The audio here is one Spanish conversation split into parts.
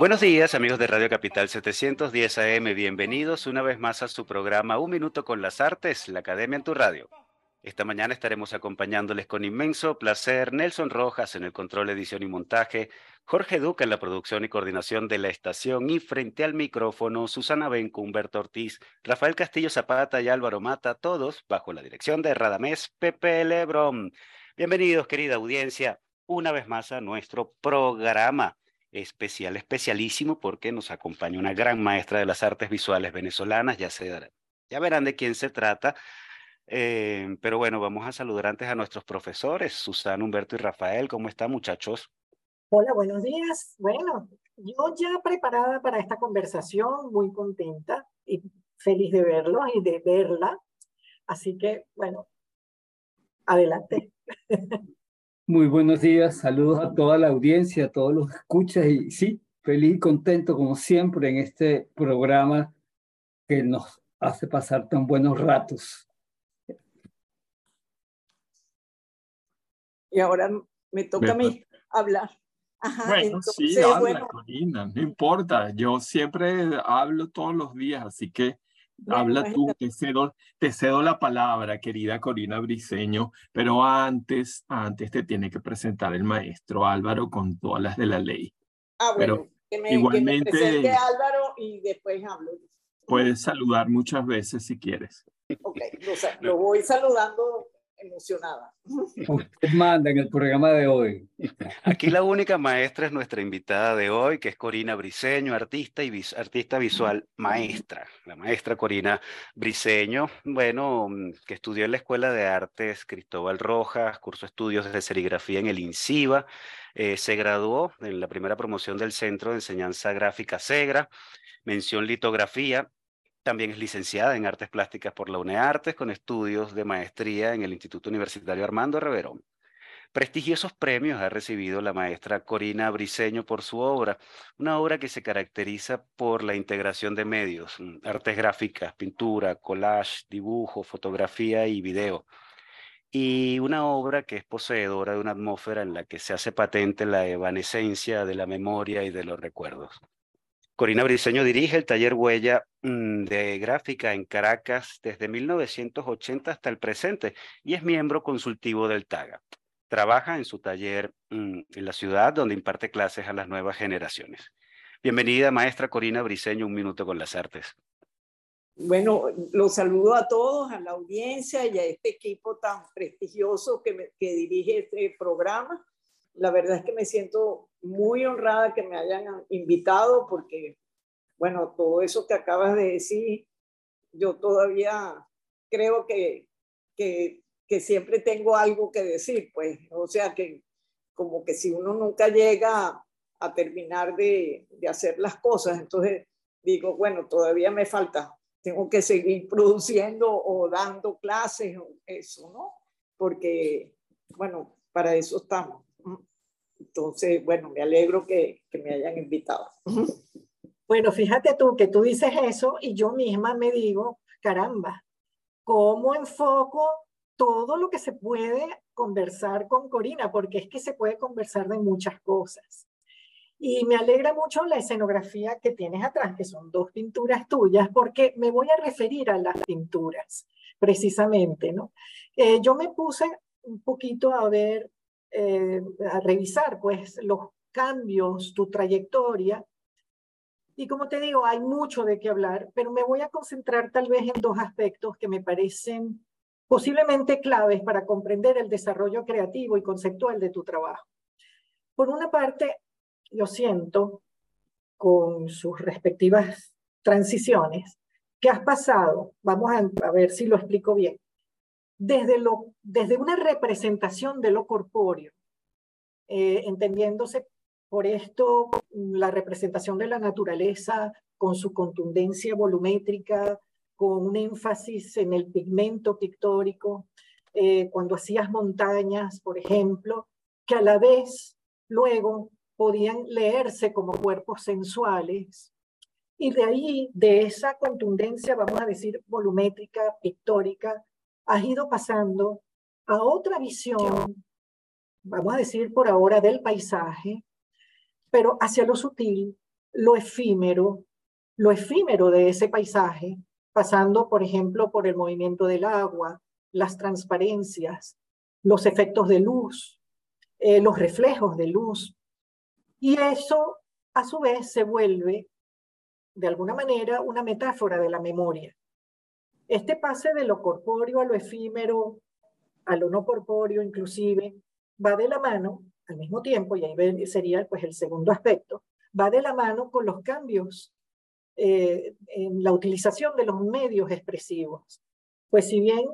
Buenos días amigos de Radio Capital 710 AM, bienvenidos una vez más a su programa Un Minuto con las Artes, la Academia en tu Radio. Esta mañana estaremos acompañándoles con inmenso placer Nelson Rojas en el control, edición y montaje, Jorge Duca en la producción y coordinación de la estación y frente al micrófono Susana Benco, Humberto Ortiz, Rafael Castillo Zapata y Álvaro Mata, todos bajo la dirección de Radamés Pepe Lebron. Bienvenidos querida audiencia una vez más a nuestro programa especial, especialísimo, porque nos acompaña una gran maestra de las artes visuales venezolanas, ya, se, ya verán de quién se trata. Eh, pero bueno, vamos a saludar antes a nuestros profesores, Susana, Humberto y Rafael. ¿Cómo están, muchachos? Hola, buenos días. Bueno, yo ya preparada para esta conversación, muy contenta y feliz de verlos y de verla. Así que, bueno, adelante. Muy buenos días, saludos a toda la audiencia, a todos los escuchas y sí, feliz y contento como siempre en este programa que nos hace pasar tan buenos ratos. Y ahora me toca a mí hablar. bueno, sí, habla, Corina, no importa. Yo siempre hablo todos los días, así que Habla tú, te cedo, te cedo la palabra, querida Corina Briseño, pero antes, antes te tiene que presentar el maestro Álvaro con todas las de la ley. Ah, bueno, que, me, igualmente, presente Álvaro y después hablo. Puedes saludar muchas veces si quieres. Ok, lo voy saludando emocionada. Usted manda en el programa de hoy. Aquí la única maestra es nuestra invitada de hoy, que es Corina Briseño, artista y artista visual maestra. La maestra Corina Briseño, bueno, mm, que estudió en la Escuela de Artes Cristóbal Rojas, curso estudios de serigrafía en el INCIBA, eh, se graduó en la primera promoción del Centro de Enseñanza Gráfica SEGRA, mención litografía también es licenciada en Artes Plásticas por la UNEARTES con estudios de maestría en el Instituto Universitario Armando Reverón. Prestigiosos premios ha recibido la maestra Corina Briseño por su obra, una obra que se caracteriza por la integración de medios, mm, artes gráficas, pintura, collage, dibujo, fotografía y video. Y una obra que es poseedora de una atmósfera en la que se hace patente la evanescencia de la memoria y de los recuerdos. Corina Briceño dirige el taller Huella mm, de gráfica en Caracas desde 1980 hasta el presente y es miembro consultivo del TAGA. Trabaja en su taller mm, en la ciudad donde imparte clases a las nuevas generaciones. Bienvenida, maestra Corina Briceño, un minuto con las artes. Bueno, los saludo a todos, a la audiencia y a este equipo tan prestigioso que, que dirige este programa la verdad es que me siento muy honrada que me hayan invitado porque, bueno, todo eso que acabas de decir, yo todavía creo que, que, que siempre tengo algo que decir, pues, o sea que como que si uno nunca llega a terminar de, de hacer las cosas, entonces digo, bueno, todavía me falta, tengo que seguir produciendo o dando clases o eso, ¿no? Porque, bueno, para eso estamos. Entonces, bueno, me alegro que, que me hayan invitado. Bueno, fíjate tú que tú dices eso y yo misma me digo, caramba, ¿cómo enfoco todo lo que se puede conversar con Corina? Porque es que se puede conversar de muchas cosas. Y me alegra mucho la escenografía que tienes atrás, que son dos pinturas tuyas, porque me voy a referir a las pinturas, precisamente, ¿no? Eh, yo me puse un poquito a ver eh, a revisar pues los cambios, tu trayectoria. Y como te digo, hay mucho de qué hablar, pero me voy a concentrar tal vez en dos aspectos que me parecen posiblemente claves para comprender el desarrollo creativo y conceptual de tu trabajo. Por una parte, yo siento, con sus respectivas transiciones, que has pasado, vamos a, a ver si lo explico bien, desde, lo, desde una representación de lo corpóreo, eh, entendiéndose por esto la representación de la naturaleza con su contundencia volumétrica, con un énfasis en el pigmento pictórico, eh, cuando hacías montañas, por ejemplo, que a la vez luego podían leerse como cuerpos sensuales. Y de ahí, de esa contundencia, vamos a decir, volumétrica, pictórica, has ido pasando a otra visión, vamos a decir por ahora, del paisaje, pero hacia lo sutil, lo efímero, lo efímero de ese paisaje, pasando, por ejemplo, por el movimiento del agua, las transparencias, los efectos de luz, eh, los reflejos de luz. Y eso, a su vez, se vuelve, de alguna manera, una metáfora de la memoria. Este pase de lo corpóreo a lo efímero, a lo no corpóreo inclusive, va de la mano, al mismo tiempo, y ahí sería pues el segundo aspecto, va de la mano con los cambios eh, en la utilización de los medios expresivos. Pues si bien,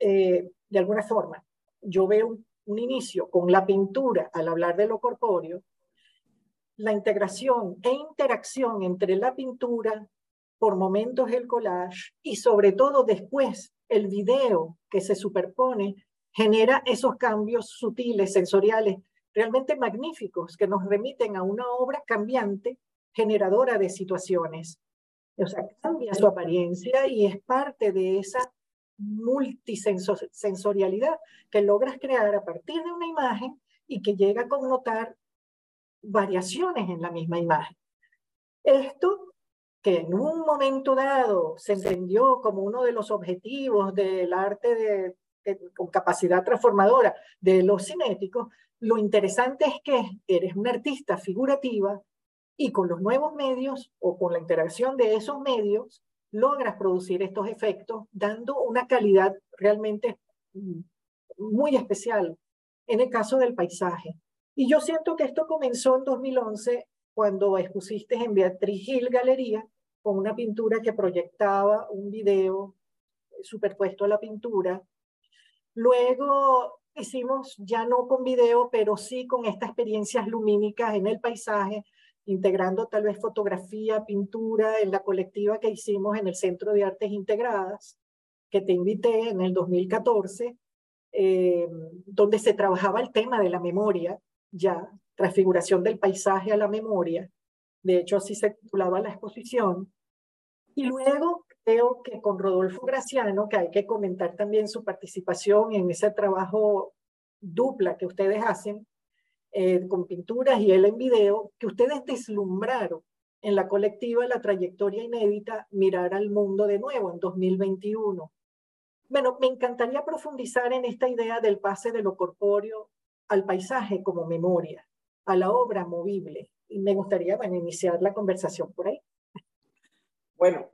eh, de alguna forma, yo veo un, un inicio con la pintura al hablar de lo corpóreo, la integración e interacción entre la pintura, por momentos el collage y sobre todo después el video que se superpone genera esos cambios sutiles, sensoriales, realmente magníficos que nos remiten a una obra cambiante, generadora de situaciones. O sea, cambia su apariencia y es parte de esa multisensorialidad que logras crear a partir de una imagen y que llega a connotar variaciones en la misma imagen. Esto que en un momento dado se entendió como uno de los objetivos del arte de, con capacidad transformadora de los cinéticos, lo interesante es que eres una artista figurativa y con los nuevos medios o con la interacción de esos medios logras producir estos efectos dando una calidad realmente mm, muy especial en el caso del paisaje. Y yo siento que esto comenzó en 2011 cuando expusiste en Beatriz Gil Galería con una pintura que proyectaba un video superpuesto a la pintura. Luego hicimos ya no con video, pero sí con estas experiencias lumínicas en el paisaje, integrando tal vez fotografía, pintura en la colectiva que hicimos en el Centro de Artes Integradas, que te invité en el 2014, eh, donde se trabajaba el tema de la memoria, ya, transfiguración del paisaje a la memoria. De hecho, así se titulaba la exposición. Y luego creo que con Rodolfo Graciano, que hay que comentar también su participación en ese trabajo dupla que ustedes hacen, eh, con pinturas y él en video, que ustedes deslumbraron en la colectiva la trayectoria inédita Mirar al Mundo de nuevo en 2021. Bueno, me encantaría profundizar en esta idea del pase de lo corpóreo al paisaje como memoria, a la obra movible. Y me gustaría bueno, iniciar la conversación por ahí. Bueno,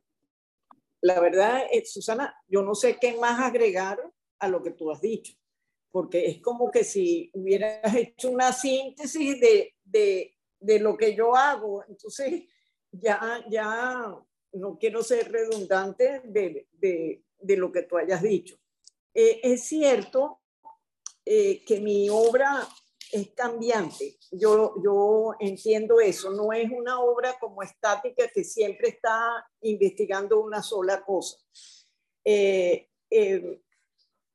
la verdad, eh, Susana, yo no sé qué más agregar a lo que tú has dicho, porque es como que si hubieras hecho una síntesis de, de, de lo que yo hago, entonces ya, ya no quiero ser redundante de, de, de lo que tú hayas dicho. Eh, es cierto eh, que mi obra es cambiante. Yo, yo entiendo eso. No es una obra como estática que siempre está investigando una sola cosa. Eh, eh,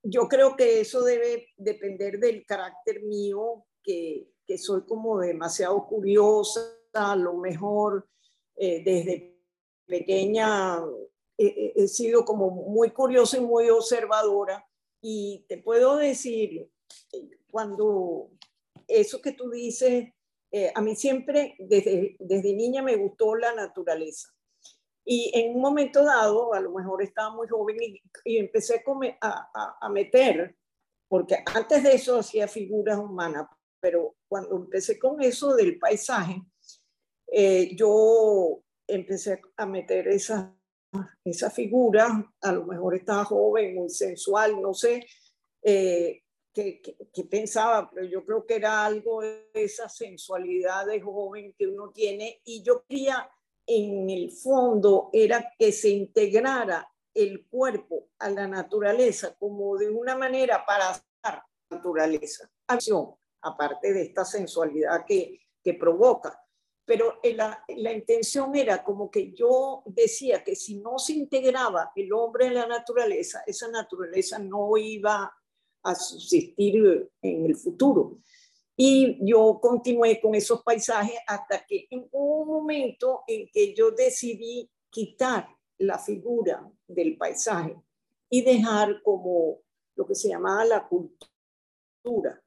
yo creo que eso debe depender del carácter mío, que, que soy como demasiado curiosa, a lo mejor desde pequeña he sido como muy curiosa y muy observadora. Y te puedo decir, cuando eso que tú dices, eh, a mí siempre desde, desde niña me gustó la naturaleza. Y en un momento dado, a lo mejor estaba muy joven y, empecé a, a, meter, porque antes de eso hacía figuras humanas, pero cuando empecé con eso del paisaje, eh, yo empecé a meter esas esa figuras, a lo mejor estaba joven, muy sensual, no sé, eh, que, pensaba, pero yo creo que era algo de esa sensualidad de joven que uno tiene y yo quería en el fondo era que se integrara el cuerpo a la naturaleza como de una manera para la naturaleza, acción, aparte de esta sensualidad que, que provoca. pero la, la, intención era como que yo decía que si no se integraba el hombre en la naturaleza, esa naturaleza no iba a subsistir en el futuro. Y yo continué con esos paisajes hasta que en un momento en que yo decidí quitar la figura del paisaje y dejar como lo que se llamaba la cultura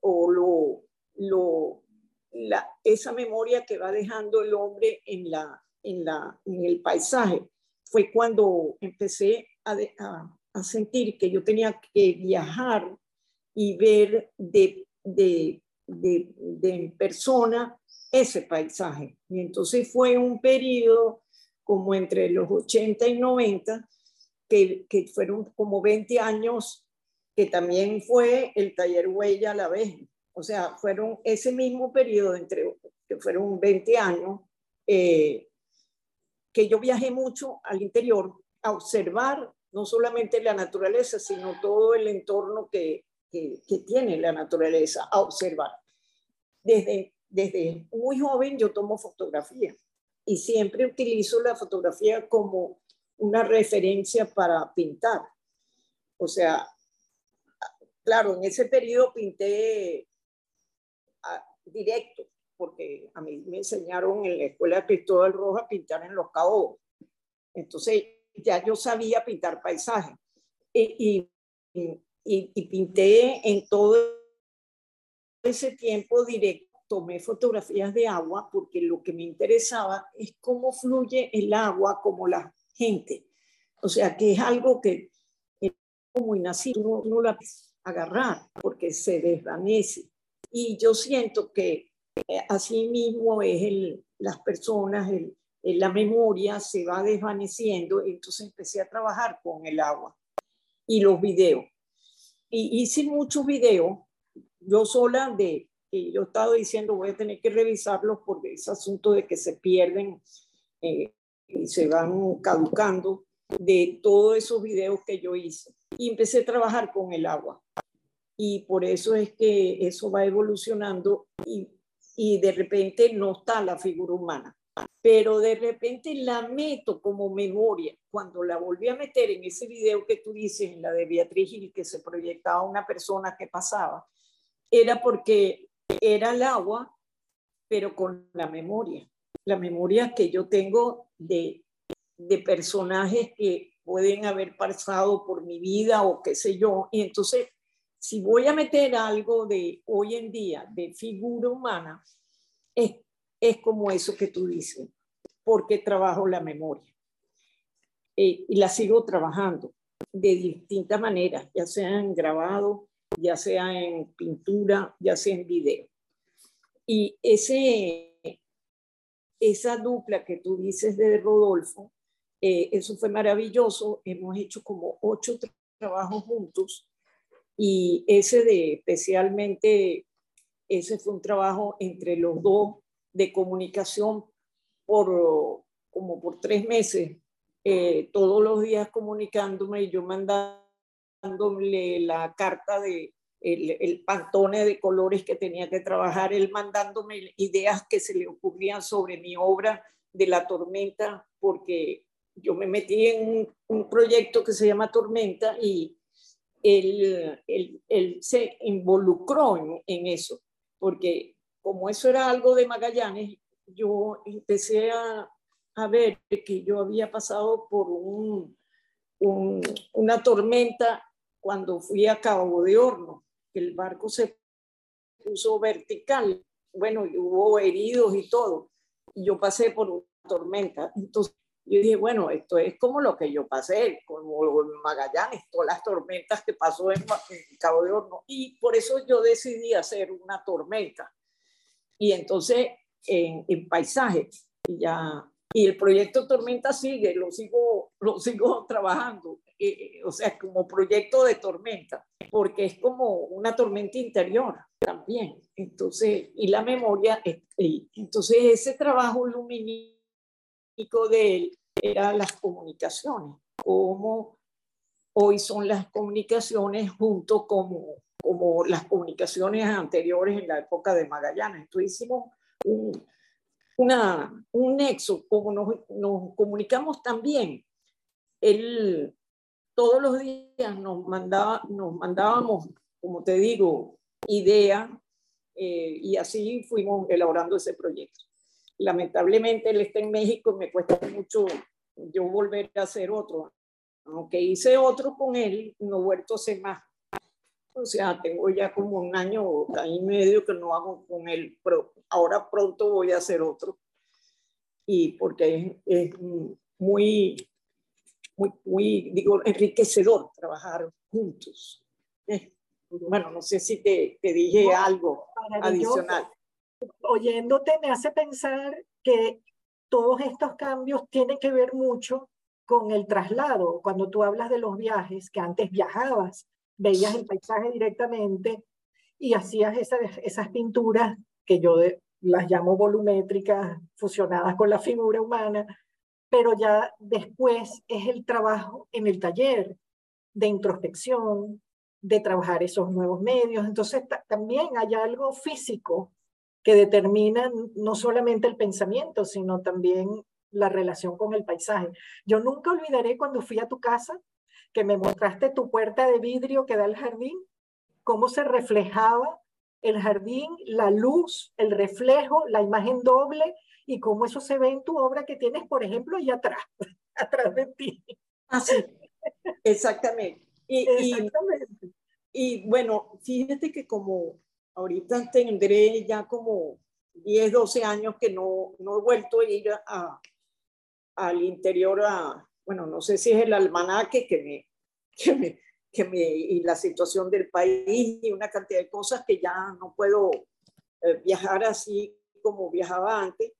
o lo, lo, la, esa memoria que va dejando el hombre en, la, en, la, en el paisaje. Fue cuando empecé a, a, sentir que yo tenía que viajar y ver de, de, de, de persona ese paisaje. Y entonces fue un periodo como entre los 80 y 90, que, que fueron como 20 años, que también fue el taller Huella a la vez. O sea, fueron ese mismo periodo, entre, que fueron 20 años, eh, que yo viajé mucho al interior a observar no solamente la naturaleza, sino todo el entorno que, que, que tiene la naturaleza, a observar. Desde, desde muy joven yo tomo fotografía y siempre utilizo la fotografía como una referencia para pintar. O sea, claro, en ese periodo pinté ah, directo, porque a mí me enseñaron en la escuela de Cristóbal Roja a pintar en los cabos. Entonces ya yo sabía pintar paisajes y, y, y pinté en todo ese tiempo directo tomé fotografías de agua porque lo que me interesaba es cómo fluye el agua como la gente. O sea, que es algo que es como inacido, no, la puedes agarrar porque se desvanece. Y yo siento que eh, así mismo es el, las personas, el, la memoria se va desvaneciendo. Entonces empecé a trabajar con el agua y los videos. Y hice muchos videos, yo sola de y yo he estado diciendo voy a tener que revisarlos porque ese asunto de que se pierden eh, y se van caducando de todos esos videos que yo hice. Y empecé a trabajar con el agua. Y por eso es que eso va evolucionando y, y de repente no está la figura humana. Pero de repente la meto como memoria. Cuando la volví a meter en ese video que tú dices, en la de Beatriz Gil, que se proyectaba una persona que pasaba, era porque era el agua, pero con la memoria, la memoria que yo tengo de, de personajes que pueden haber pasado por mi vida o qué sé yo. Y entonces, si voy a meter algo de hoy en día, de figura humana, es, es como eso que tú dices, porque trabajo la memoria. Eh, y la sigo trabajando de distintas maneras, ya sea en grabado, ya sea en pintura, ya sea en video. Y ese, esa dupla que tú dices de Rodolfo, eh, eso fue maravilloso. Hemos hecho como ocho trabajos juntos y ese de especialmente, ese fue un trabajo entre los dos de comunicación por como por tres meses, eh, todos los días comunicándome y yo mandándole la carta de, el, pantone de colores que tenía que trabajar, él mandándome ideas que se le ocurrían sobre mi obra de la tormenta, porque yo me metí en un, proyecto que se llama Tormenta y él, él, se involucró en, eso, porque como eso era algo de Magallanes, yo empecé a, a ver que yo había pasado por un, una tormenta cuando fui a Cabo de Horno el barco se puso vertical. Bueno, hubo heridos y todo. Y yo pasé por una tormenta. Entonces yo dije, bueno, esto es como lo que yo pasé, como Magallanes, todas las tormentas que pasó en, Cabo de Horno. Y por eso yo decidí hacer una tormenta. Y entonces en, en paisaje, y ya y el proyecto Tormenta sigue, lo sigo, lo sigo trabajando, eh, o sea, como proyecto de tormenta porque es como una tormenta interior también. Entonces, y la memoria, entonces ese trabajo lumínico de él era las comunicaciones, como hoy son las comunicaciones junto como, como las comunicaciones anteriores en la época de Magallanes. Entonces hicimos un, una, un nexo, como nos, nos comunicamos también. Él todos los días nos, mandaba, nos mandábamos, como te digo, ideas eh, y así fuimos elaborando ese proyecto. Lamentablemente él está en México y me cuesta mucho yo volver a hacer otro. Aunque hice otro con él, no he vuelto a hacer más. O sea, tengo ya como un año o año y medio que no hago con él, pero ahora pronto voy a hacer otro. Y porque es, es muy, muy, muy, digo, enriquecedor trabajar juntos. Eh, bueno, no sé si te, te dije algo adicional. Oyéndote me hace pensar que todos estos cambios tienen que ver mucho con el traslado. Cuando tú hablas de los viajes, que antes viajabas, veías el paisaje directamente y hacías esas, esas pinturas que yo las llamo volumétricas, fusionadas con la figura humana, pero ya después es el trabajo en el taller de introspección, de trabajar esos nuevos medios. Entonces también hay algo físico que determina no solamente el pensamiento, sino también la relación con el paisaje. Yo nunca olvidaré cuando fui a tu casa, que me mostraste tu puerta de vidrio que da al jardín, cómo se reflejaba el jardín, la luz, el reflejo, la imagen doble y cómo eso se ve en tu obra que tienes, por ejemplo, ahí atrás, atrás de ti. Así, ah, exactamente. Y, exactamente. Y, bueno, fíjate que como ahorita tendré ya como 10, 12 años que no, no he vuelto a ir a, al interior a, bueno, no sé si es el almanaque que me, que me, que me, y la situación del país y una cantidad de cosas que ya no puedo eh, viajar así como viajaba antes,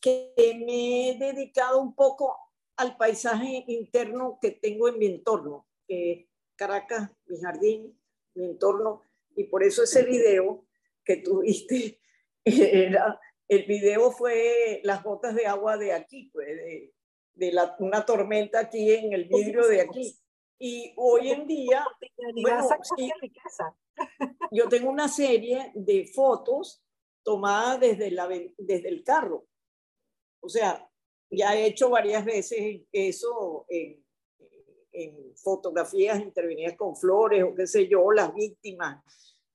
que me he dedicado un poco al paisaje interno que tengo en mi entorno, que Caracas, mi jardín, mi entorno, y por eso ese video que tuviste, era, el video fue las gotas de agua de aquí, pues, de, de la, una tormenta aquí en el vidrio de aquí. Y hoy en día, bueno, yo tengo una serie de fotos tomadas desde, la, desde el carro o sea, ya he hecho varias veces eso en, fotografías intervenidas con flores o qué sé yo, las víctimas.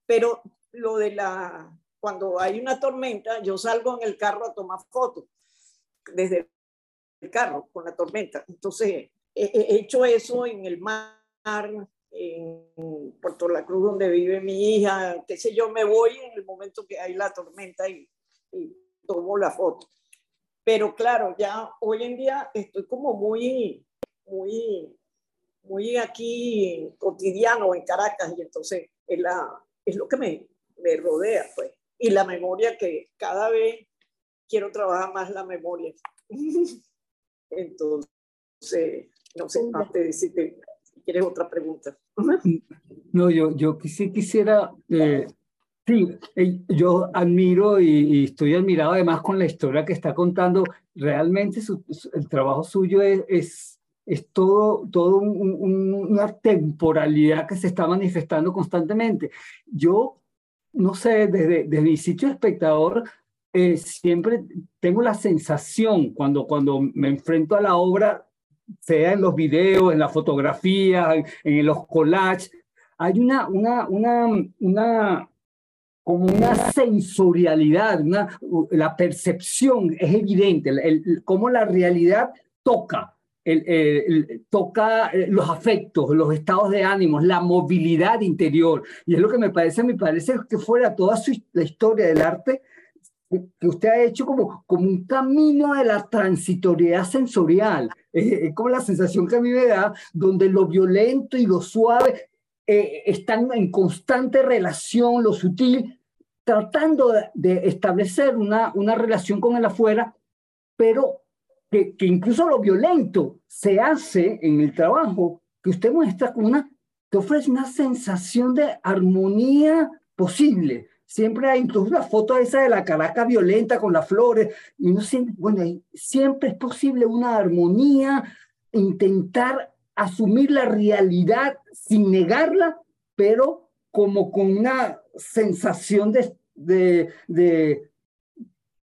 Pero lo de la, cuando hay una tormenta, yo salgo en el carro a tomar fotos desde el carro con la tormenta. Entonces, he, hecho eso en el mar, en Puerto La Cruz, donde vive mi hija, qué sé yo, me voy en el momento que hay la tormenta y, y tomo la foto. Pero claro, ya hoy en día estoy como muy, muy, muy aquí cotidiano en Caracas y entonces es, la, es lo que me, me rodea, pues. Y la memoria que cada vez quiero trabajar más la memoria. entonces, no sé, antes si, te, quieres otra pregunta. No, yo, yo sí quisiera eh, Sí, yo admiro y, estoy admirado además con la historia que está contando. Realmente el trabajo suyo es, es, es todo, todo una temporalidad que se está manifestando constantemente. Yo, no sé, desde, desde mi sitio de espectador, eh, siempre tengo la sensación cuando, cuando me enfrento a la obra, sea en los videos, en la fotografía, en, en los collages, hay una, una, una, una como una sensorialidad, una, la percepción es evidente, el, cómo la realidad toca, el, toca eh, los afectos, los estados de ánimo, la movilidad interior. Y es lo que me parece, me parece que fuera toda su, la historia del arte que usted ha hecho como, como un camino de la transitoriedad sensorial. Es, como la sensación que a mí me da, donde lo violento y lo suave eh, están en constante relación, lo sutil tratando de establecer una, una relación con el afuera, pero que, que, incluso lo violento se hace en el trabajo, que usted muestra como una, que ofrece una sensación de armonía posible. Siempre hay incluso una foto esa de la caraca violenta con las flores, y no siempre, bueno, siempre es posible una armonía, intentar asumir la realidad sin negarla, pero como con una sensación de, de,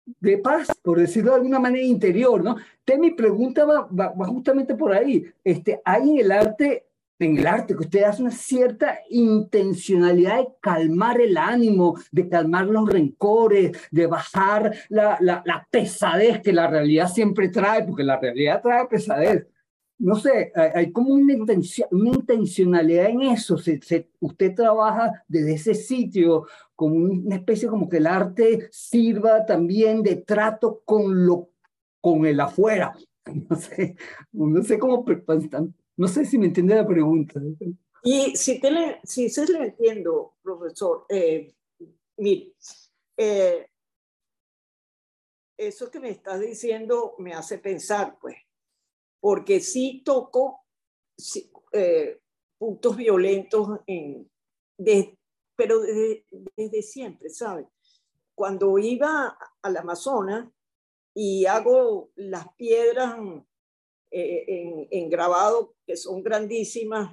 de paz, por decirlo de alguna manera, interior, ¿no? Entonces mi pregunta va, va, justamente por ahí. Este, hay en el arte, en el arte que usted hace una cierta intencionalidad de calmar el ánimo, de calmar los rencores, de bajar la, la, la pesadez que la realidad siempre trae, porque la realidad trae pesadez no sé, hay, como una, intencionalidad en eso. usted trabaja desde ese sitio como una especie como que el arte sirva también de trato con, lo, con el afuera. No sé, no sé cómo, no sé si me entiende la pregunta. Y si, te le, si se le entiendo, profesor, eh, mire, eh, eso que me estás diciendo me hace pensar, pues, porque sí toco eh, puntos violentos, en, pero desde, siempre, ¿sabes? Cuando iba al Amazonas y hago las piedras eh, en, grabado, que son grandísimas,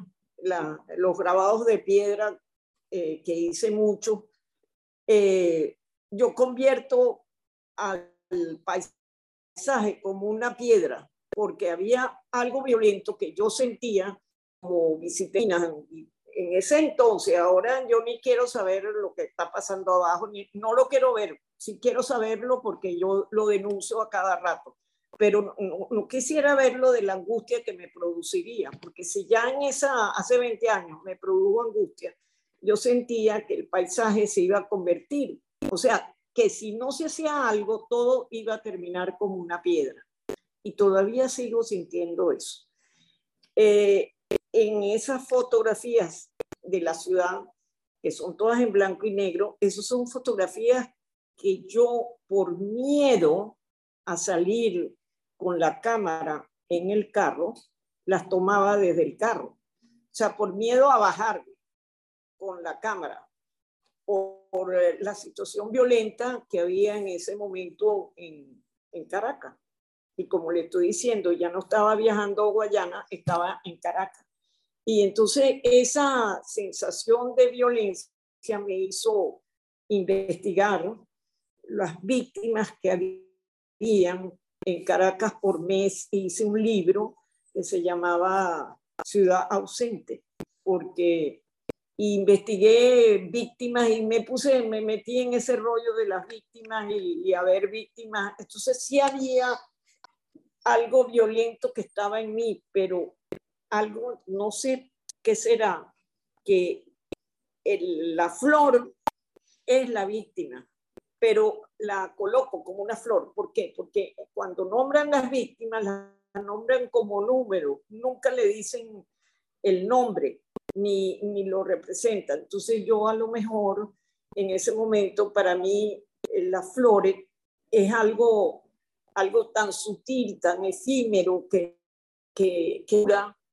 los grabados de piedra eh, que hice mucho, yo convierto al paisaje como una piedra porque había algo violento que yo sentía como visitina en ese entonces. Ahora yo ni quiero saber lo que está pasando abajo, ni, no lo quiero ver, sí quiero saberlo porque yo lo denuncio a cada rato, pero no, quisiera verlo de la angustia que me produciría, porque si ya en esa, hace 20 años me produjo angustia, yo sentía que el paisaje se iba a convertir, o sea, que si no se hacía algo, todo iba a terminar como una piedra y todavía sigo sintiendo eso. Eh, en esas fotografías de la ciudad, que son todas en blanco y negro, esas son fotografías que yo por miedo a salir con la cámara en el carro, las tomaba desde el carro. O sea, por miedo a bajar con la cámara, por, eh, la situación violenta que había en ese momento en, en Caracas y como le estoy diciendo, ya no estaba viajando a Guayana, estaba en Caracas. Y entonces esa sensación de violencia me hizo investigar las víctimas que habían en Caracas por mes. Hice un libro que se llamaba Ciudad Ausente, porque investigué víctimas y me puse, me metí en ese rollo de las víctimas y, y a ver víctimas. Entonces sí había algo violento que estaba en mí, pero algo, no sé qué será, que la flor es la víctima, pero la coloco como una flor. ¿Por qué? Porque cuando nombran las víctimas, las nombran como número, nunca le dicen el nombre ni, ni lo representan. Entonces yo a lo mejor en ese momento para mí las flores es algo algo tan sutil, tan efímero que, que,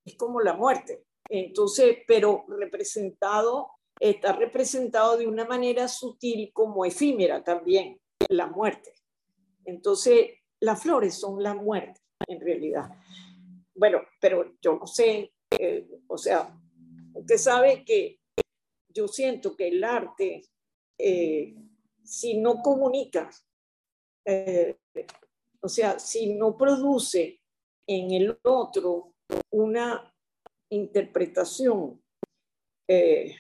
es como la muerte. Entonces, pero representado, está representado de una manera sutil como efímera también, la muerte. Entonces, las flores son la muerte, en realidad. Bueno, pero yo no sé, eh, o sea, usted sabe que yo siento que el arte, eh, si no comunica, eh, o sea, si no produce en el otro una interpretación eh,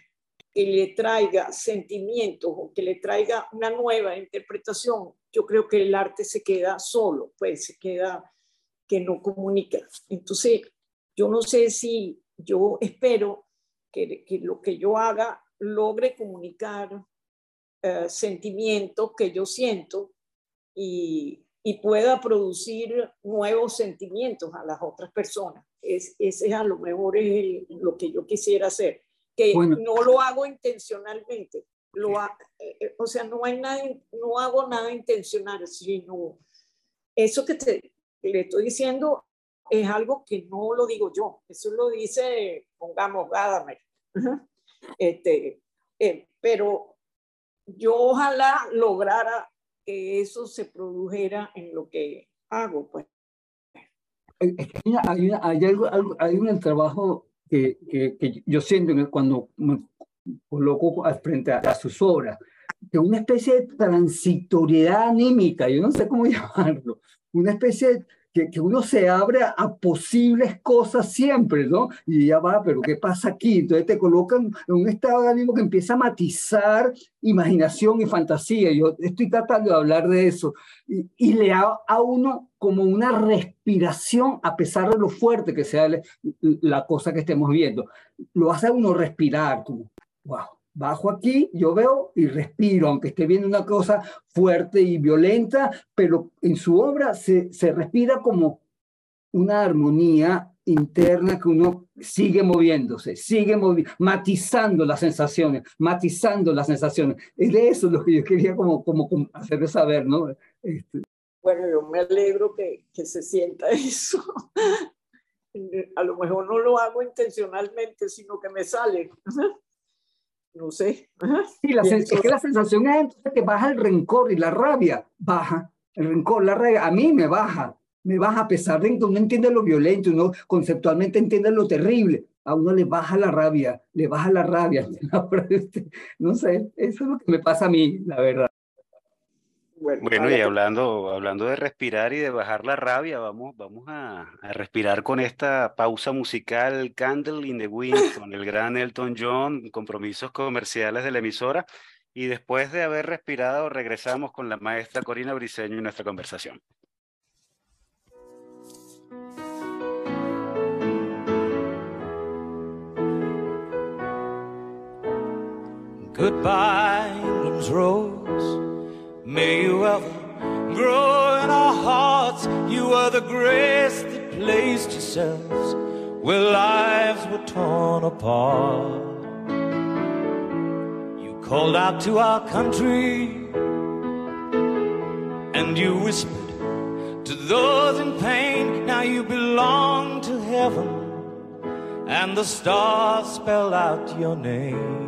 que le traiga sentimientos o que le traiga una nueva interpretación, yo creo que el arte se queda solo, pues se queda que no comunica. Entonces, yo no sé si yo espero que, lo que yo haga logre comunicar eh, sentimientos que yo siento y, y pueda producir nuevos sentimientos a las otras personas. Es, ese a lo mejor es lo que yo quisiera hacer, que no lo hago intencionalmente, lo eh, eh, o sea, no, hay nada, no hago nada intencional, sino eso que te, le estoy diciendo es algo que no lo digo yo, eso lo dice, pongamos, Gadamer. Este, eh, pero yo ojalá lograra que eso se produjera en lo que hago, pues. Hay, hay, algo, hay un trabajo que, que, que, yo siento cuando me coloco frente a, sus obras. que una especie de transitoriedad anímica, yo no sé cómo llamarlo, una especie de que, uno se abre a, posibles cosas siempre, ¿no? Y ya va, pero ¿qué pasa aquí? Entonces te colocan en un estado de ánimo que empieza a matizar imaginación y fantasía. Yo estoy tratando de hablar de eso. Y, le da a uno como una respiración, a pesar de lo fuerte que sea la cosa que estemos viendo. Lo hace uno respirar, como, wow bajo aquí, yo veo y respiro, aunque esté viendo una cosa fuerte y violenta, pero en su obra se, se respira como una armonía interna que uno sigue moviéndose, sigue matizando las sensaciones, matizando las sensaciones. Es de eso lo que yo quería como, como, hacerle saber, ¿no? Este. Bueno, yo me alegro que, que se sienta eso. A lo mejor no lo hago intencionalmente, sino que me sale no sé. Sí, la es que la sensación es entonces que baja el rencor y la rabia, baja. El rencor, la rabia, a mí me baja, me baja a pesar de que uno entiende lo violento, uno conceptualmente entiende lo terrible, a uno le baja la rabia, le baja la rabia. No sé, eso es lo que me pasa a mí, la verdad. Bueno, y hablando, hablando de respirar y de bajar la rabia, vamos, vamos a, respirar con esta pausa musical Candle in the Wind con el gran Elton John, compromisos comerciales de la emisora. Y después de haber respirado, regresamos con la maestra Corina Briceño y nuestra conversación. Goodbye, Rose. May you ever grow in our hearts. You are the grace that placed yourselves where lives were torn apart. You called out to our country and you whispered to those in pain. Now you belong to heaven, and the stars spell out your name.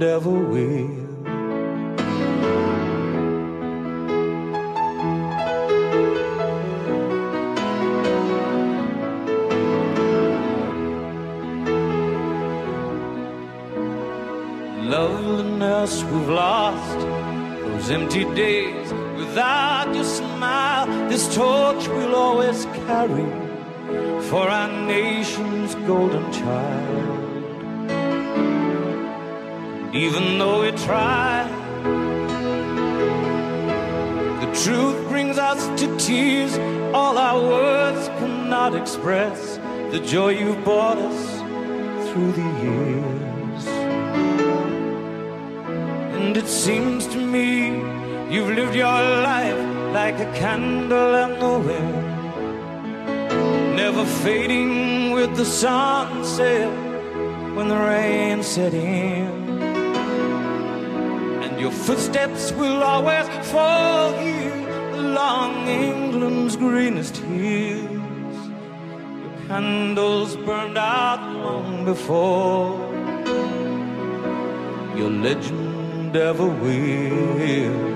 never will. Loveliness we've lost, those empty days without your smile. This torch we'll always carry for our nation's golden child even though we try. The truth brings us to tears, all our words cannot express the joy you've brought us through the years. And it seems to me you've lived your life like a candle in the wind, never fading with the sunset when the rain set in. Your footsteps will always fall here along England's greenest hills. Your candles burned out long before your legend ever will.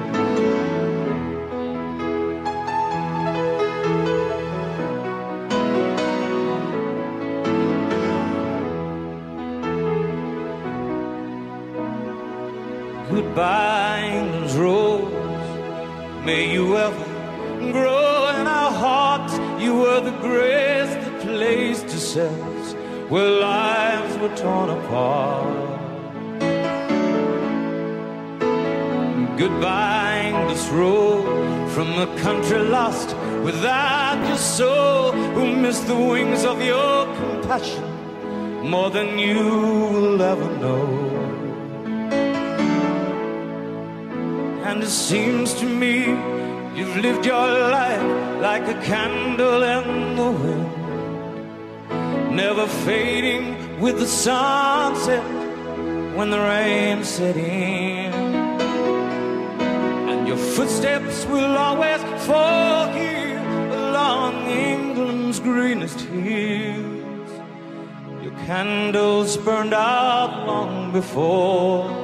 Rose. May you ever grow in our hearts. You were the grace that placed ourselves where lives were torn apart. Goodbye, this road from a country lost without your soul, who missed the wings of your compassion more than you will ever know. And it seems to me you've lived your life like a candle in the wind, never fading with the sunset when the rain set in. And your footsteps will always fall here along England's greenest hills. Your candles burned out long before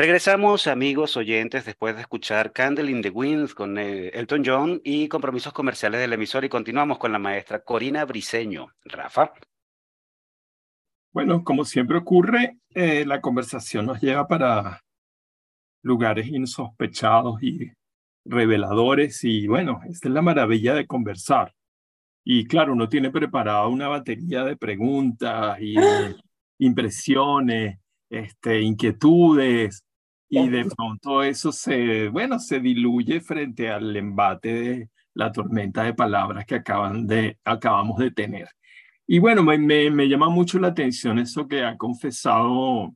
Regresamos, amigos oyentes, después de escuchar Candle in the Wind con eh, Elton John y compromisos comerciales del emisor y continuamos con la maestra Corina Briseño. Rafa. Bueno, como siempre ocurre, eh, la conversación nos lleva para lugares insospechados y reveladores y bueno, esta es la maravilla de conversar. Y claro, uno tiene preparada una batería de preguntas y impresiones, este, inquietudes, y de pronto eso se, bueno, se diluye frente al embate de la tormenta de palabras que acaban de, acabamos de tener. Y bueno, me, me, llama mucho la atención eso que ha confesado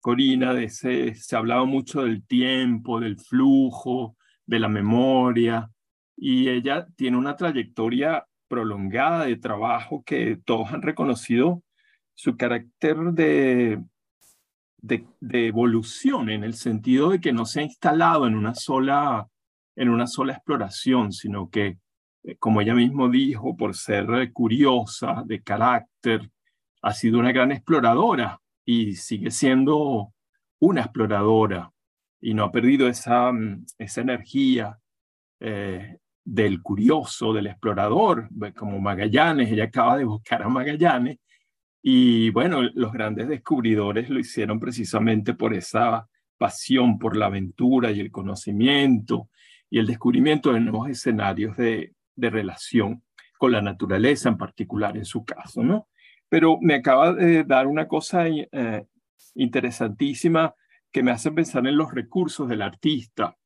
Corina, de ese, se ha hablado mucho del tiempo, del flujo, de la memoria, y ella tiene una trayectoria prolongada de trabajo que todos han reconocido su carácter de de, evolución en el sentido de que no se ha instalado en una sola, en una sola exploración, sino que, eh, como ella mismo dijo, por ser eh, curiosa, de carácter, ha sido una gran exploradora y sigue siendo una exploradora y no ha perdido esa, mm, esa energía eh, del curioso, del explorador, como Magallanes, ella acaba de buscar a Magallanes y bueno, los grandes descubridores lo hicieron precisamente por esa pasión por la aventura y el conocimiento y el descubrimiento de nuevos escenarios de, de relación con la naturaleza en particular en su caso, ¿no? Pero me acaba de dar una cosa eh, interesantísima que me hace pensar en los recursos del artista.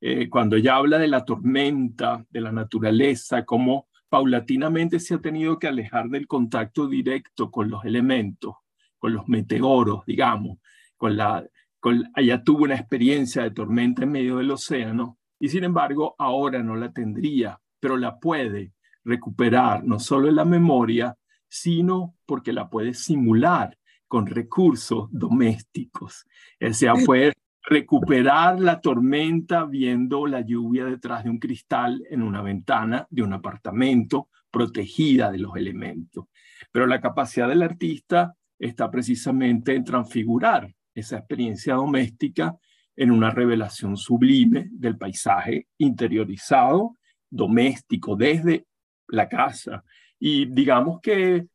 Eh, cuando ella habla de la tormenta, de la naturaleza, cómo paulatinamente se ha tenido que alejar del contacto directo con los elementos, con los meteoros, digamos, con la, con, ella tuvo una experiencia de tormenta en medio del océano y sin embargo ahora no la tendría, pero la puede recuperar no solo en la memoria, sino porque la puede simular con recursos domésticos. O sea, puede recuperar la tormenta viendo la lluvia detrás de un cristal en una ventana de un apartamento protegida de los elementos. Pero la capacidad del artista está precisamente en transfigurar esa experiencia doméstica en una revelación sublime del paisaje interiorizado, doméstico, desde la casa. Y digamos que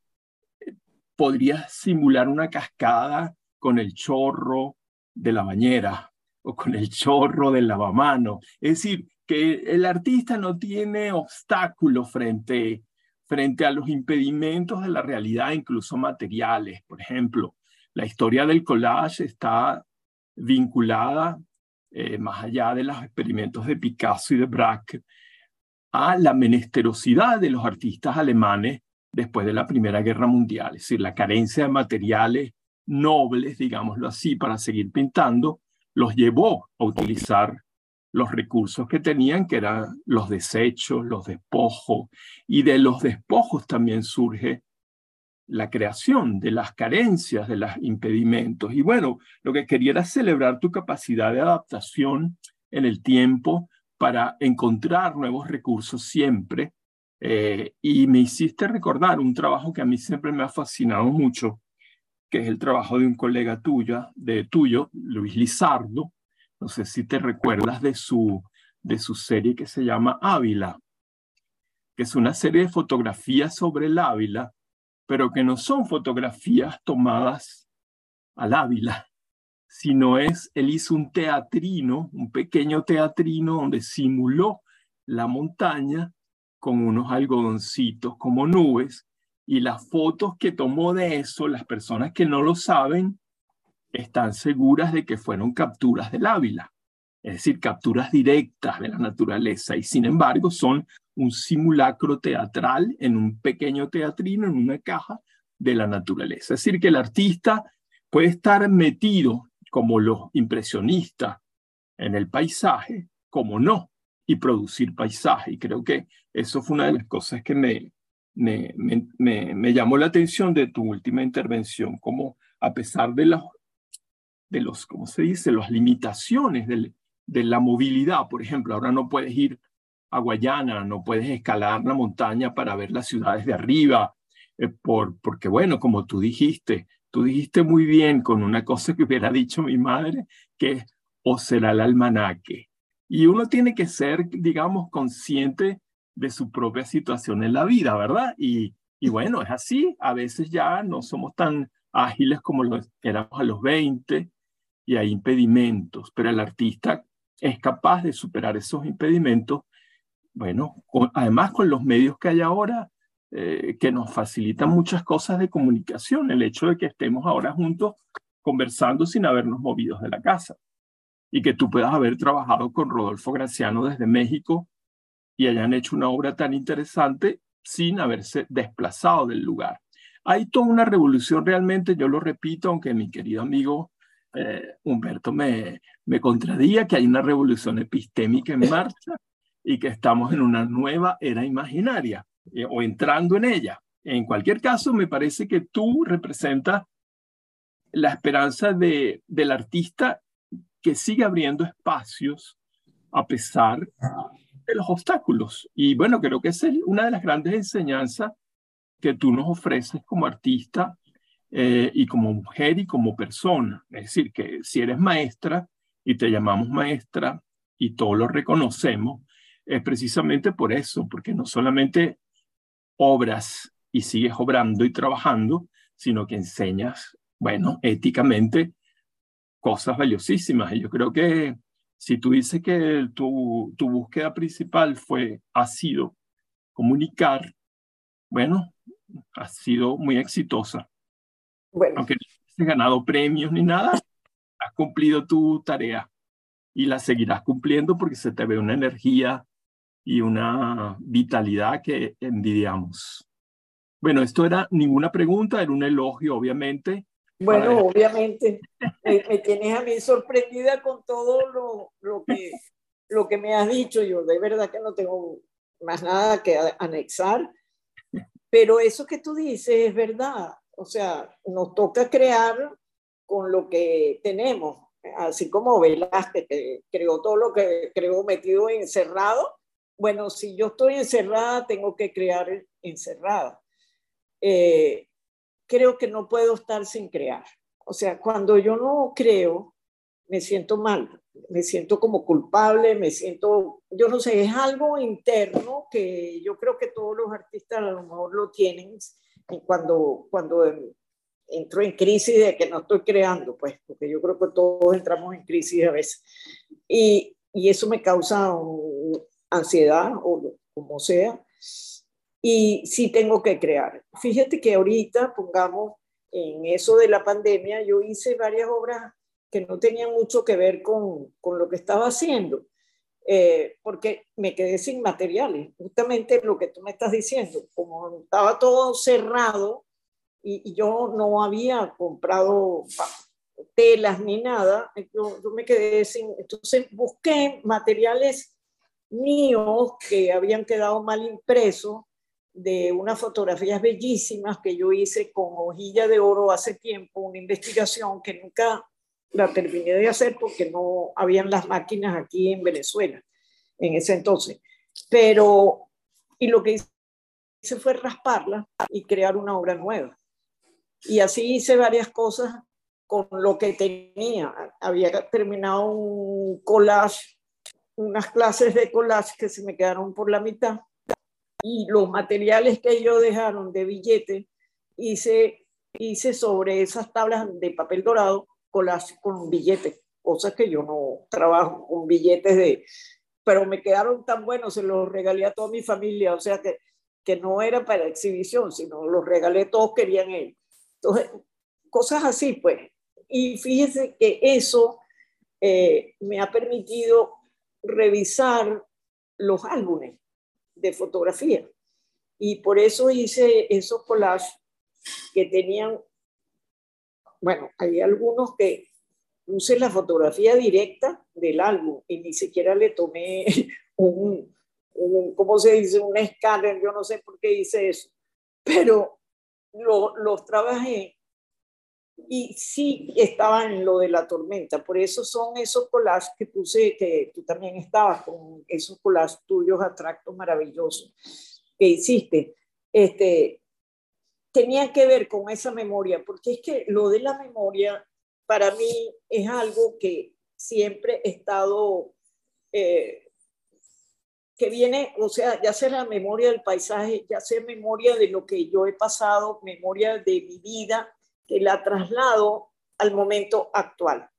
podría simular una cascada con el chorro, de la bañera o con el chorro del lavamano. Es decir, que el artista no tiene obstáculos frente, frente a los impedimentos de la realidad, incluso materiales. Por ejemplo, la historia del collage está vinculada, eh, más allá de los experimentos de Picasso y de Braque, a la menesterosidad de los artistas alemanes después de la Primera Guerra Mundial, es decir, la carencia de materiales nobles, digámoslo así, para seguir pintando, los llevó a utilizar los recursos que tenían, que eran los desechos, los despojos, y de los despojos también surge la creación de las carencias, de los impedimentos. Y bueno, lo que quería era celebrar tu capacidad de adaptación en el tiempo para encontrar nuevos recursos siempre. Eh, y me hiciste recordar un trabajo que a mí siempre me ha fascinado mucho, que es el trabajo de un colega tuya, de tuyo, Luis Lizardo. No sé si te recuerdas de su, de su serie que se llama Ávila, que es una serie de fotografías sobre el Ávila, pero que no son fotografías tomadas al Ávila, sino es, él hizo un teatrino, un pequeño teatrino donde simuló la montaña con unos algodoncitos como nubes y las fotos que tomó de eso, las personas que no lo saben, están seguras de que fueron capturas del Ávila, es decir, capturas directas de la naturaleza y sin embargo son un simulacro teatral en un pequeño teatrino, en una caja de la naturaleza. Es decir, que el artista puede estar metido como los impresionistas en el paisaje, como no, y producir paisaje. Y creo que eso fue una de las cosas que me, me, me, llamó la atención de tu última intervención, como a pesar de los, de los ¿cómo se dice?, las limitaciones de, de la movilidad. Por ejemplo, ahora no puedes ir a Guayana, no puedes escalar la montaña para ver las ciudades de arriba, eh, por, porque bueno, como tú dijiste, tú dijiste muy bien con una cosa que hubiera dicho mi madre, que es, o será el almanaque. Y uno tiene que ser, digamos, consciente de su propia situación en la vida, ¿verdad? Y, y bueno, es así, a veces ya no somos tan ágiles como lo éramos a los 20 y hay impedimentos, pero el artista es capaz de superar esos impedimentos, bueno, además con los medios que hay ahora, eh, que nos facilitan muchas cosas de comunicación, el hecho de que estemos ahora juntos conversando sin habernos movido de la casa y que tú puedas haber trabajado con Rodolfo Graciano desde México y hayan hecho una obra tan interesante sin haberse desplazado del lugar. Hay toda una revolución realmente, yo lo repito, aunque mi querido amigo eh, Humberto me, me contradía, que hay una revolución epistémica en marcha y que estamos en una nueva era imaginaria eh, o entrando en ella. En cualquier caso, me parece que tú representas la esperanza de, del artista que sigue abriendo espacios a pesar de los obstáculos. Y bueno, creo que esa es una de las grandes enseñanzas que tú nos ofreces como artista eh, y como mujer y como persona. Es decir, que si eres maestra y te llamamos maestra y todos lo reconocemos, es precisamente por eso, porque no solamente obras y sigues obrando y trabajando, sino que enseñas, bueno, éticamente cosas valiosísimas. Y yo creo que si tú dices que tu, tu búsqueda principal fue, ha sido comunicar, bueno, ha sido muy exitosa. Bueno. Aunque no has ganado premios ni nada, has cumplido tu tarea y la seguirás cumpliendo porque se te ve una energía y una vitalidad que envidiamos. Bueno, esto era ninguna pregunta, era un elogio, obviamente, bueno, obviamente, me, tienes a mí sorprendida con todo lo, lo, que, lo que me has dicho. Yo de verdad que no tengo más nada que anexar, pero eso que tú dices es verdad. O sea, nos toca crear con lo que tenemos, así como Velázquez, que creó todo lo que creó metido encerrado. Bueno, si yo estoy encerrada, tengo que crear encerrada. Eh, creo que no puedo estar sin crear. O sea, cuando yo no creo, me siento mal, me siento como culpable, me siento, yo no sé, es algo interno que yo creo que todos los artistas a lo mejor lo tienen cuando, cuando entro en crisis de que no estoy creando, pues, porque yo creo que todos entramos en crisis a veces. Y, y eso me causa ansiedad o como sea y sí tengo que crear. Fíjate que ahorita, pongamos en eso de la pandemia, yo hice varias obras que no tenían mucho que ver con, con lo que estaba haciendo, eh, porque me quedé sin materiales, justamente lo que tú me estás diciendo, como estaba todo cerrado y, yo no había comprado telas ni nada, yo, yo me quedé sin, entonces busqué materiales míos que habían quedado mal impresos de unas fotografías bellísimas que yo hice con hojilla de oro hace tiempo, una investigación que nunca la terminé de hacer porque no habían las máquinas aquí en Venezuela en ese entonces. Pero, y lo que hice fue rasparla y crear una obra nueva. Y así hice varias cosas con lo que tenía. Había terminado un collage, unas clases de collage que se me quedaron por la mitad y los materiales que ellos dejaron de billete, hice, hice sobre esas tablas de papel dorado con, las, con billetes, cosas que yo no trabajo con billetes de, pero me quedaron tan buenos, se los regalé a toda mi familia, o sea que, que no era para exhibición, sino los regalé, todos querían ellos. Entonces, cosas así, pues. Y fíjese que eso eh, me ha permitido revisar los álbumes de fotografía. Y por eso hice esos collages que tenían, bueno, hay algunos que puse la fotografía directa del álbum y ni siquiera le tomé un, un ¿cómo se dice? Un escáner, yo no sé por qué hice eso, pero los trabajé y sí estaba en lo de la tormenta. Por eso son esos collages que puse, que tú también estabas con esos collages tuyos atractos maravillosos que hiciste. Este, tenía que ver con esa memoria, porque es que lo de la memoria para mí es algo que siempre he estado, eh, que viene, o sea, ya sea la memoria del paisaje, ya sea memoria de lo que yo he pasado, memoria de mi vida, que la traslado al momento actual.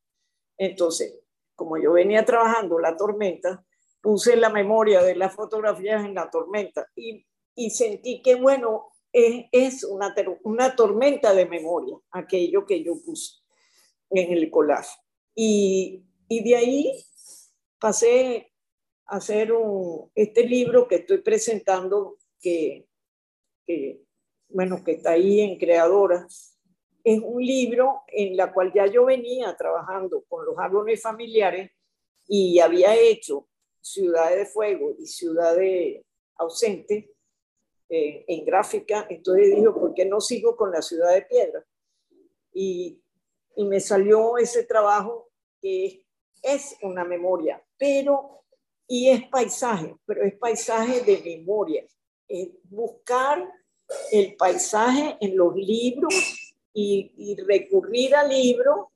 Entonces, como yo venía trabajando la tormenta, puse la memoria de las fotografías en la tormenta y, y sentí que, bueno, es, es una, una tormenta de memoria, aquello que yo puse en el collage. Y, y de ahí pasé a hacer un, este libro que estoy presentando, que, que, bueno, que está ahí en Creadora, es un libro en la cual ya yo venía trabajando con los árboles familiares y había hecho Ciudad de Fuego y Ciudad de Ausente eh, en gráfica. Entonces dijo, ¿por qué no sigo con la Ciudad de Piedra? Y, y me salió ese trabajo que es, es una memoria, pero, y es paisaje, pero es paisaje de memoria. Es buscar el paisaje en los libros y, recurrir al libro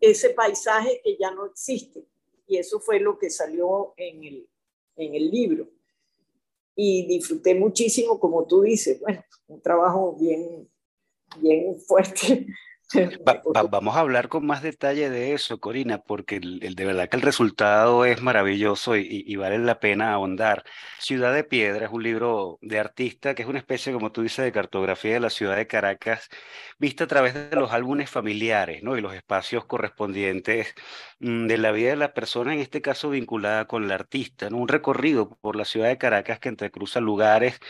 ese paisaje que ya no existe. Y eso fue lo que salió en el, en el libro. Y disfruté muchísimo, como tú dices, bueno, un trabajo bien, bien fuerte vamos a hablar con más detalle de eso, Corina, porque el, de verdad que el resultado es maravilloso y, vale la pena ahondar. Ciudad de Piedra es un libro de artista que es una especie, como tú dices, de cartografía de la ciudad de Caracas, vista a través de los álbumes familiares ¿no? y los espacios correspondientes mm, de la vida de la persona, en este caso vinculada con el artista. Un recorrido por la ciudad de Caracas que entrecruza lugares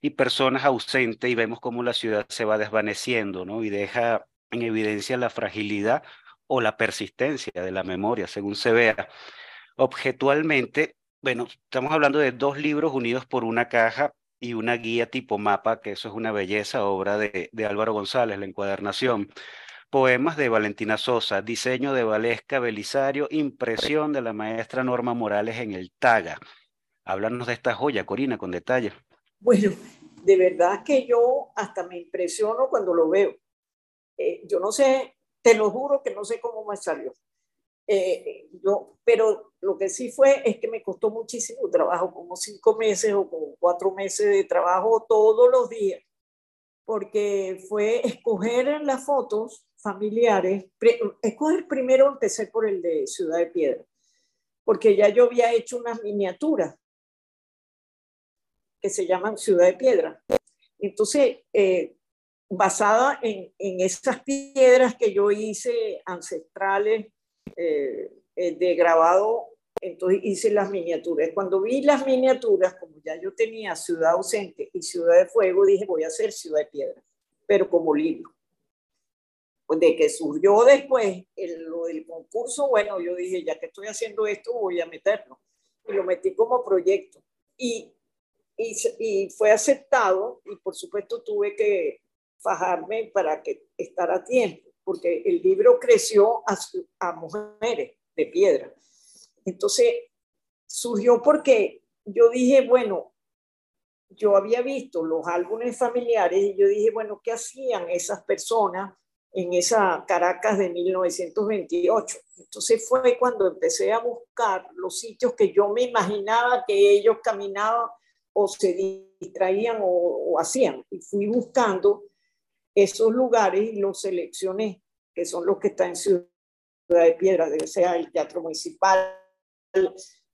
y personas ausentes y vemos cómo la ciudad se va desvaneciendo ¿no? y deja en evidencia la fragilidad o la persistencia de la memoria, según se vea. Objetualmente, bueno, estamos hablando de dos libros unidos por una caja y una guía tipo mapa, que eso es una belleza, obra de, Álvaro González, la encuadernación. Poemas de Valentina Sosa, diseño de Valesca Belisario, impresión de la maestra Norma Morales en el Taga. Háblanos de esta joya, Corina, con detalle. Bueno, de verdad que yo hasta me impresiono cuando lo veo. Eh, yo no sé, te lo juro que no sé cómo me salió. Eh, yo, pero lo que sí fue es que me costó muchísimo trabajo, como cinco meses o como cuatro meses de trabajo todos los días, porque fue escoger las fotos familiares, escoger primero empecé por el de Ciudad de Piedra, porque ya yo había hecho unas miniaturas que se llaman Ciudad de Piedra. Entonces, eh, basada en, en esas piedras que yo hice ancestrales eh, eh, de grabado, entonces hice las miniaturas. Cuando vi las miniaturas, como ya yo tenía Ciudad Ausente y Ciudad de Fuego, dije voy a hacer Ciudad de Piedra, pero como libro. Pues de que surgió después el, lo del concurso, bueno, yo dije, ya que estoy haciendo esto, voy a meterlo. Y lo metí como proyecto. Y, y, y fue aceptado y por supuesto tuve que fajarme para que estar a tiempo, porque el libro creció a, a mujeres de piedra. Entonces, surgió porque yo dije, bueno, yo había visto los álbumes familiares y yo dije, bueno, ¿qué hacían esas personas en esa Caracas de 1928? Entonces fue cuando empecé a buscar los sitios que yo me imaginaba que ellos caminaban o se distraían o, o hacían. Y fui buscando esos lugares los seleccioné, que son los que están en Ciudad de Piedra, debe ser el Teatro Municipal,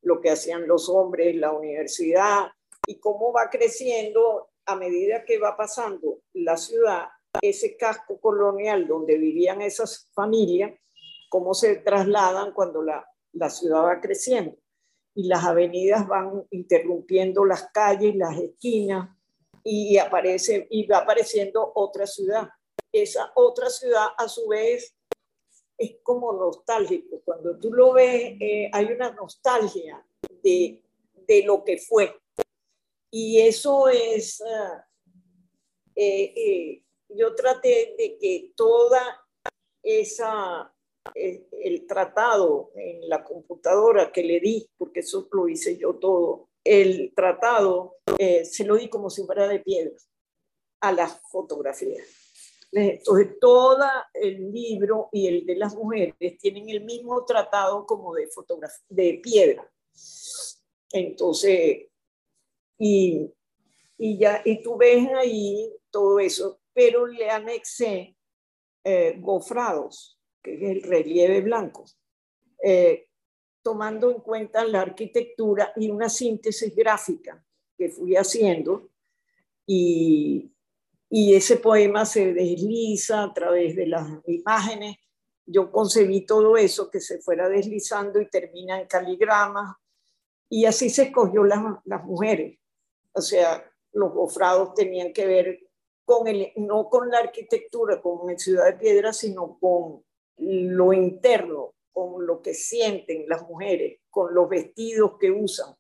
lo que hacían los hombres, la universidad y cómo va creciendo a medida que va pasando la ciudad, ese casco colonial donde vivían esas familias, cómo se trasladan cuando la, la ciudad va creciendo. Y las avenidas van interrumpiendo las calles, las esquinas y aparece y va apareciendo otra ciudad. Esa otra ciudad a su vez es como nostálgico. Cuando tú lo ves, eh, hay una nostalgia de, de, lo que fue. Y eso es, ah, eh, eh, yo traté de que toda esa, el tratado en la computadora que le di, porque eso lo hice yo todo, el tratado se lo di como si fuera de piedra a las fotografías. Entonces, todo el libro y el de las mujeres tienen el mismo tratado como de fotografía, de piedra. Entonces, y, y, ya, y tú ves ahí todo eso, pero le anexé eh, gofrados, que es el relieve blanco, eh, tomando en cuenta la arquitectura y una síntesis gráfica que fui haciendo y, y ese poema se desliza a través de las imágenes. Yo concebí todo eso que se fuera deslizando y termina en caligramas y así se escogió las, las mujeres. O sea, los gofrados tenían que ver con el, no con la arquitectura, como en Ciudad de Piedra, sino con lo interno, con lo que sienten las mujeres, con los vestidos que usan.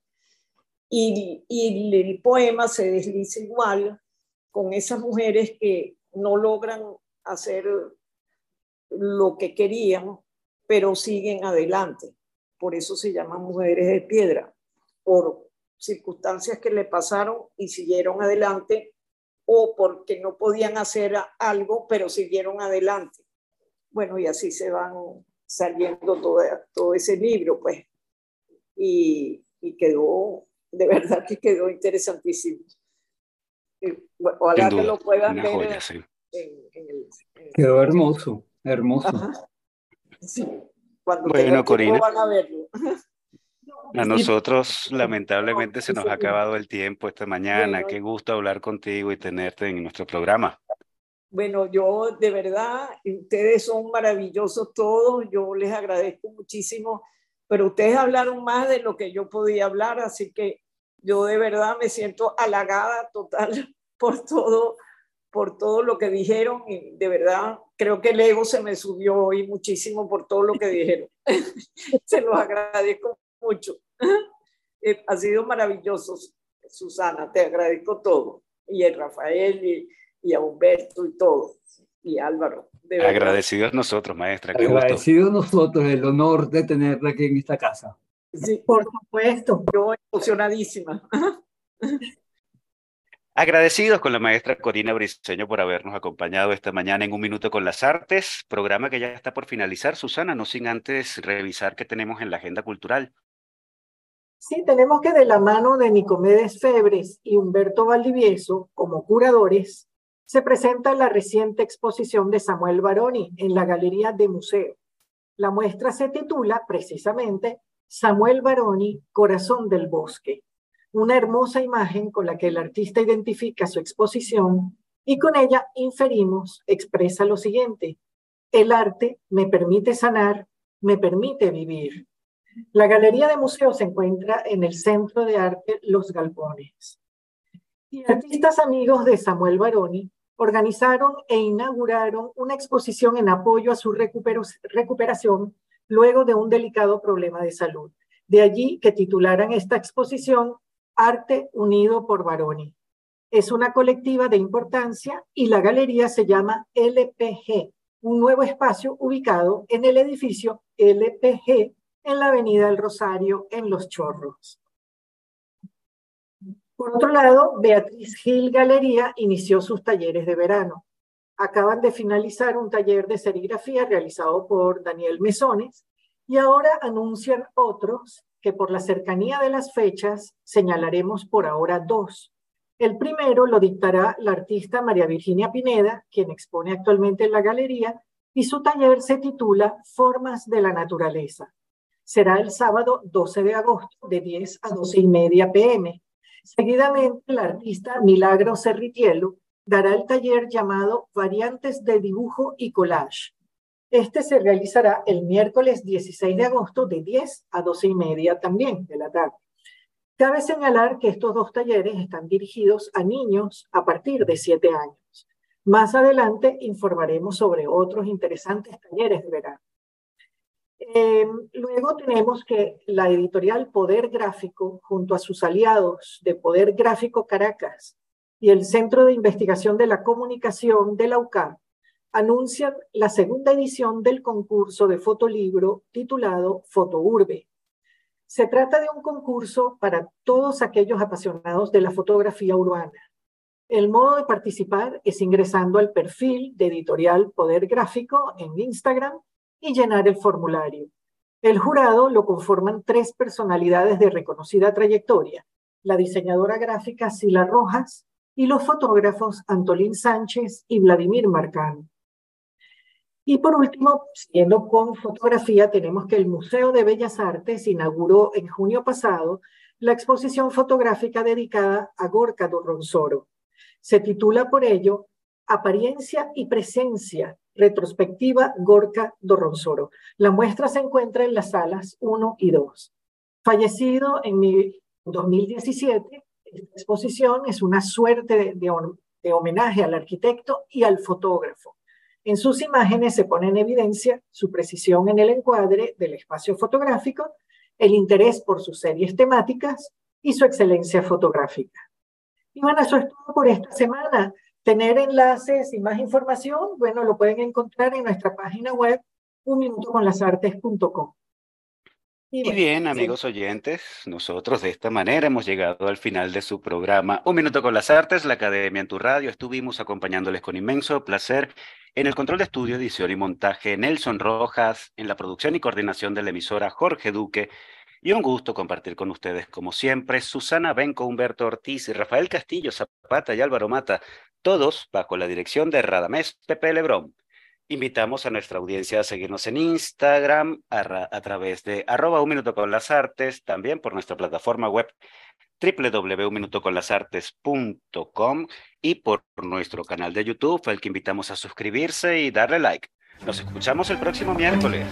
Y, el poema se desliza igual con esas mujeres que no logran hacer lo que querían, pero siguen adelante. Por eso se llaman mujeres de piedra, por circunstancias que le pasaron y siguieron adelante o porque no podían hacer algo, pero siguieron adelante. Bueno, y así se van saliendo todo, todo ese libro, pues. Y, y quedó, de verdad que quedó interesantísimo. Ojalá que lo puedan ver. Quedó hermoso, hermoso. bueno, Corina. a nosotros, lamentablemente, se nos ha acabado el tiempo esta mañana. Qué gusto hablar contigo y tenerte en nuestro programa. Bueno, yo de verdad, ustedes son maravillosos todos. Yo les agradezco muchísimo, pero ustedes hablaron más de lo que yo podía hablar, así que yo de verdad me siento halagada total por todo, por todo lo que dijeron y de verdad creo que el ego se me subió hoy muchísimo por todo lo que dijeron. se los agradezco mucho. Eh, ha sido maravilloso, Susana, te agradezco todo. Y a Rafael y, y a Humberto y todo. Y Álvaro. Agradecidos nosotros, maestra. Agradecidos nosotros el honor de tenerla aquí en esta casa. Sí, por supuesto. Yo emocionadísima. Agradecidos con la maestra Corina Briceño por habernos acompañado esta mañana en Un Minuto con las Artes, programa que ya está por finalizar, Susana, no sin antes revisar qué tenemos en la agenda cultural. Sí, tenemos que de la mano de Nicomedes Febres y Humberto Valdivieso, como curadores, se presenta la reciente exposición de Samuel Baroni en la Galería de Museo. La muestra se titula precisamente Samuel Baroni, Corazón del Bosque, una hermosa imagen con la que el artista identifica su exposición y con ella inferimos, expresa lo siguiente, el arte me permite sanar, me permite vivir. La Galería de Museo se encuentra en el Centro de Arte Los Galpones. Y artistas amigos de Samuel Baroni organizaron e inauguraron una exposición en apoyo a su recuperación luego de un delicado problema de salud. De allí que titularan esta exposición Arte Unido por Baroni. Es una colectiva de importancia y la galería se llama LPG, un nuevo espacio ubicado en el edificio LPG en la Avenida del Rosario, en Los Chorros. Por otro lado, Beatriz Gil Galería inició sus talleres de verano acaban de finalizar un taller de serigrafía realizado por Daniel Mesones y ahora anuncian otros que por la cercanía de las fechas señalaremos por ahora dos. El primero lo dictará la artista María Virginia Pineda, quien expone actualmente en la galería, y su taller se titula Formas de la Naturaleza. será el sábado 12 de agosto de 10 a 12 y media pm. Seguidamente, el artista Milagro Cerritielo dará el taller llamado Variantes de Dibujo y Collage. Este se realizará el miércoles 16 de agosto de 10 a 12 y media también de la tarde. Cabe señalar que estos dos talleres están dirigidos a niños a partir de 7 años. Más adelante informaremos sobre otros interesantes talleres de verano. Em, luego tenemos que la editorial Poder Gráfico, junto a sus aliados de Poder Gráfico Caracas y el Centro de Investigación de la Comunicación de la UCAM, anuncian la segunda edición del concurso de fotolibro titulado Fotourbe. Se trata de un concurso para todos aquellos apasionados de la fotografía urbana. El modo de participar es ingresando al perfil de editorial Poder Gráfico en Instagram y llenar el formulario. El jurado lo conforman tres personalidades de reconocida trayectoria, la diseñadora gráfica Sila Rojas y los fotógrafos Antolín Sánchez y Vladimir Marcán. Y por último, siguiendo con fotografía, tenemos que el Museo de Bellas Artes inauguró en junio pasado la exposición fotográfica dedicada a Gorka Dorronsoro. Se titula por ello Apariencia y Presencia retrospectiva Gorka Dorronsoro. La muestra se encuentra en las salas 1 y 2. Fallecido en 2017, esta exposición es una suerte de, homenaje al arquitecto y al fotógrafo. En sus imágenes se pone en evidencia su precisión en el encuadre del espacio fotográfico, el interés por sus series temáticas y su excelencia fotográfica. Y bueno, eso es todo por esta semana tener enlaces y más información, bueno, lo pueden encontrar en nuestra página web unminutoconlasartes.com. Y, bien, amigos oyentes, nosotros de esta manera hemos llegado al final de su programa Un Minuto con las Artes, la Academia en tu Radio. Estuvimos acompañándoles con inmenso placer en el control de estudio, edición y montaje Nelson Rojas, en la producción y coordinación de la emisora Jorge Duque. Y un gusto compartir con ustedes, como siempre, Susana Benco, Humberto Ortiz y Rafael Castillo Zapata y Álvaro Mata todos bajo la dirección de Radamés Pepe Lebrón. Invitamos a nuestra audiencia a seguirnos en Instagram a, través de arroba un minuto con las artes, también por nuestra plataforma web www.unminutoconlasartes.com y por nuestro canal de YouTube, al que invitamos a suscribirse y darle like. Nos escuchamos el próximo miércoles.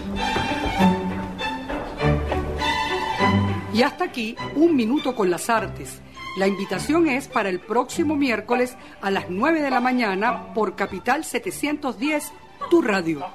Y hasta aquí, un minuto con las artes la invitación es para el próximo miércoles a las 9 de la mañana por Capital 710, tu radio.